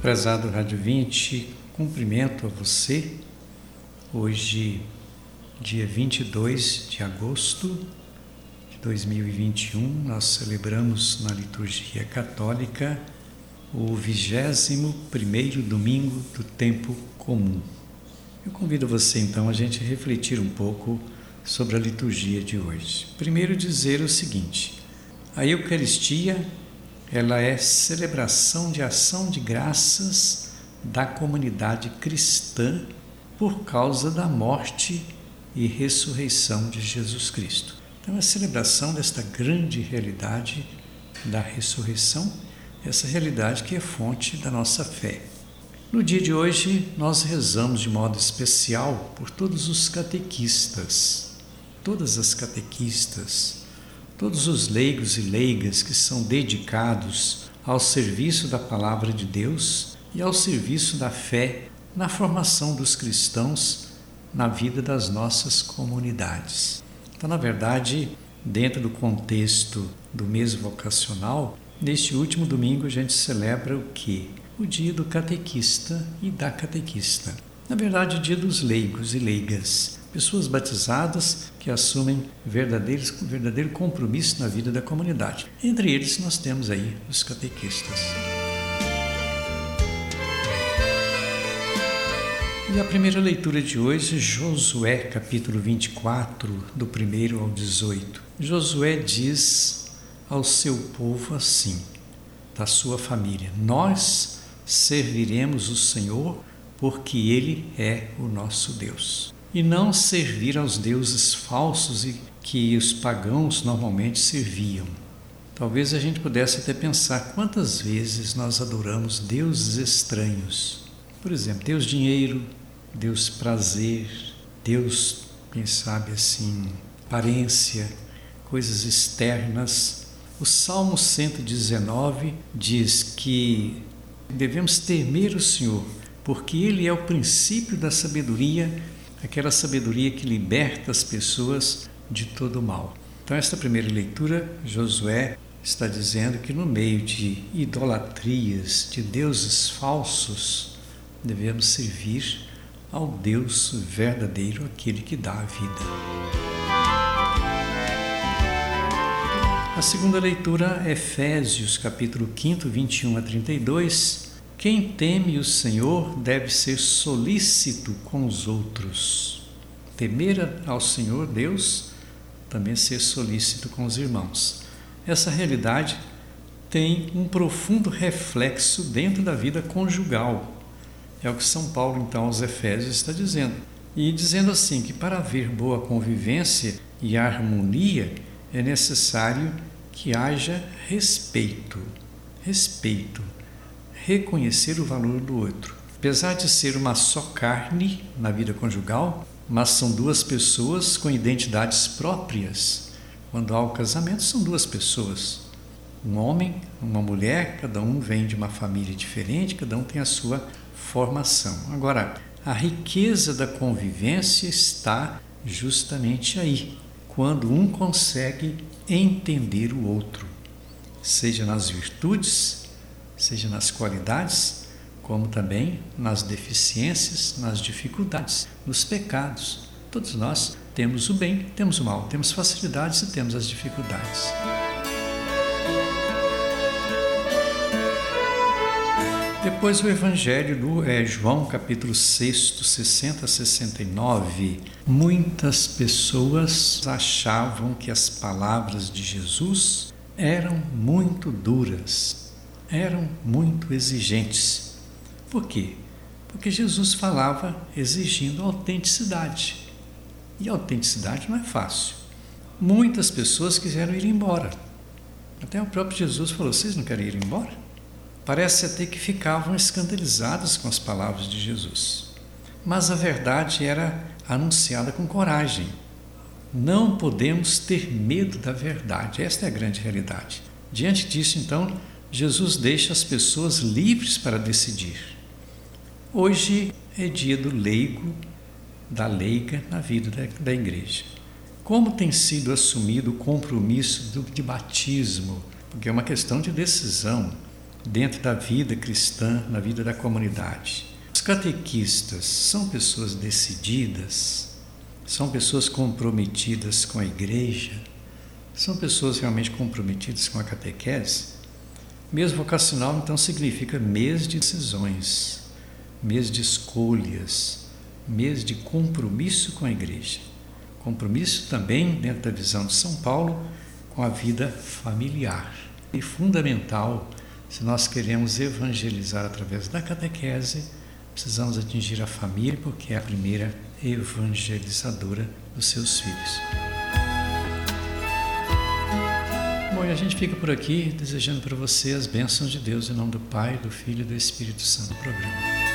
Prezado Rádio 20, cumprimento a você. Hoje, dia 22 de agosto de 2021, nós celebramos na liturgia católica o 21 primeiro domingo do tempo comum. Eu convido você então a gente refletir um pouco sobre a liturgia de hoje. Primeiro dizer o seguinte: a Eucaristia ela é celebração de ação de graças da comunidade cristã por causa da morte e ressurreição de Jesus Cristo. Então, a celebração desta grande realidade da ressurreição, essa realidade que é fonte da nossa fé. No dia de hoje, nós rezamos de modo especial por todos os catequistas, todas as catequistas, todos os leigos e leigas que são dedicados ao serviço da palavra de Deus e ao serviço da fé na formação dos cristãos na vida das nossas comunidades. Então, na verdade, dentro do contexto do mês vocacional, neste último domingo a gente celebra o que? O dia do catequista e da catequista. Na verdade, o dia dos leigos e leigas pessoas batizadas que assumem verdadeiro, verdadeiro compromisso na vida da comunidade. Entre eles, nós temos aí os catequistas. E a primeira leitura de hoje, Josué, capítulo 24, do 1 ao 18. Josué diz ao seu povo assim, da sua família: Nós serviremos o Senhor, porque Ele é o nosso Deus e não servir aos deuses falsos e que os pagãos normalmente serviam. Talvez a gente pudesse até pensar quantas vezes nós adoramos deuses estranhos. Por exemplo, Deus dinheiro, Deus prazer, Deus, quem sabe assim, aparência, coisas externas. O Salmo 119 diz que devemos temer o Senhor, porque Ele é o princípio da sabedoria aquela sabedoria que liberta as pessoas de todo o mal. Então, esta primeira leitura, Josué está dizendo que no meio de idolatrias, de deuses falsos, devemos servir ao Deus verdadeiro, aquele que dá a vida. A segunda leitura, Efésios, capítulo 5, 21 a 32, quem teme o Senhor deve ser solícito com os outros. Temer ao Senhor Deus, também ser solícito com os irmãos. Essa realidade tem um profundo reflexo dentro da vida conjugal. É o que São Paulo, então, aos Efésios está dizendo. E dizendo assim que para haver boa convivência e harmonia é necessário que haja respeito. Respeito reconhecer o valor do outro. Apesar de ser uma só carne na vida conjugal, mas são duas pessoas com identidades próprias. Quando há o casamento, são duas pessoas. Um homem, uma mulher, cada um vem de uma família diferente, cada um tem a sua formação. Agora, a riqueza da convivência está justamente aí, quando um consegue entender o outro, seja nas virtudes, seja nas qualidades, como também nas deficiências, nas dificuldades, nos pecados. Todos nós temos o bem, temos o mal, temos facilidades e temos as dificuldades. Depois o Evangelho do é, João, capítulo 6, 60 a 69. Muitas pessoas achavam que as palavras de Jesus eram muito duras, eram muito exigentes. Por quê? Porque Jesus falava exigindo autenticidade. E autenticidade não é fácil. Muitas pessoas quiseram ir embora. Até o próprio Jesus falou: Vocês não querem ir embora? Parece até que ficavam escandalizadas com as palavras de Jesus. Mas a verdade era anunciada com coragem. Não podemos ter medo da verdade, esta é a grande realidade. Diante disso, então, Jesus deixa as pessoas livres para decidir. Hoje é dia do leigo, da leiga na vida da, da igreja. Como tem sido assumido o compromisso do, de batismo? Porque é uma questão de decisão. dentro da vida cristã, na vida da comunidade. Os catequistas são pessoas decididas, são pessoas comprometidas com a igreja, são pessoas realmente comprometidas com a catequese. Mês vocacional, então, significa mês de decisões, mês de escolhas, mês de compromisso com a igreja. Compromisso também, dentro da visão de São Paulo, com a vida familiar. E fundamental, se nós queremos evangelizar através da catequese, precisamos atingir a família, porque é a primeira evangelizadora dos seus filhos. E a gente fica por aqui desejando para você as bênçãos de Deus em nome do Pai, do Filho e do Espírito Santo. Programa.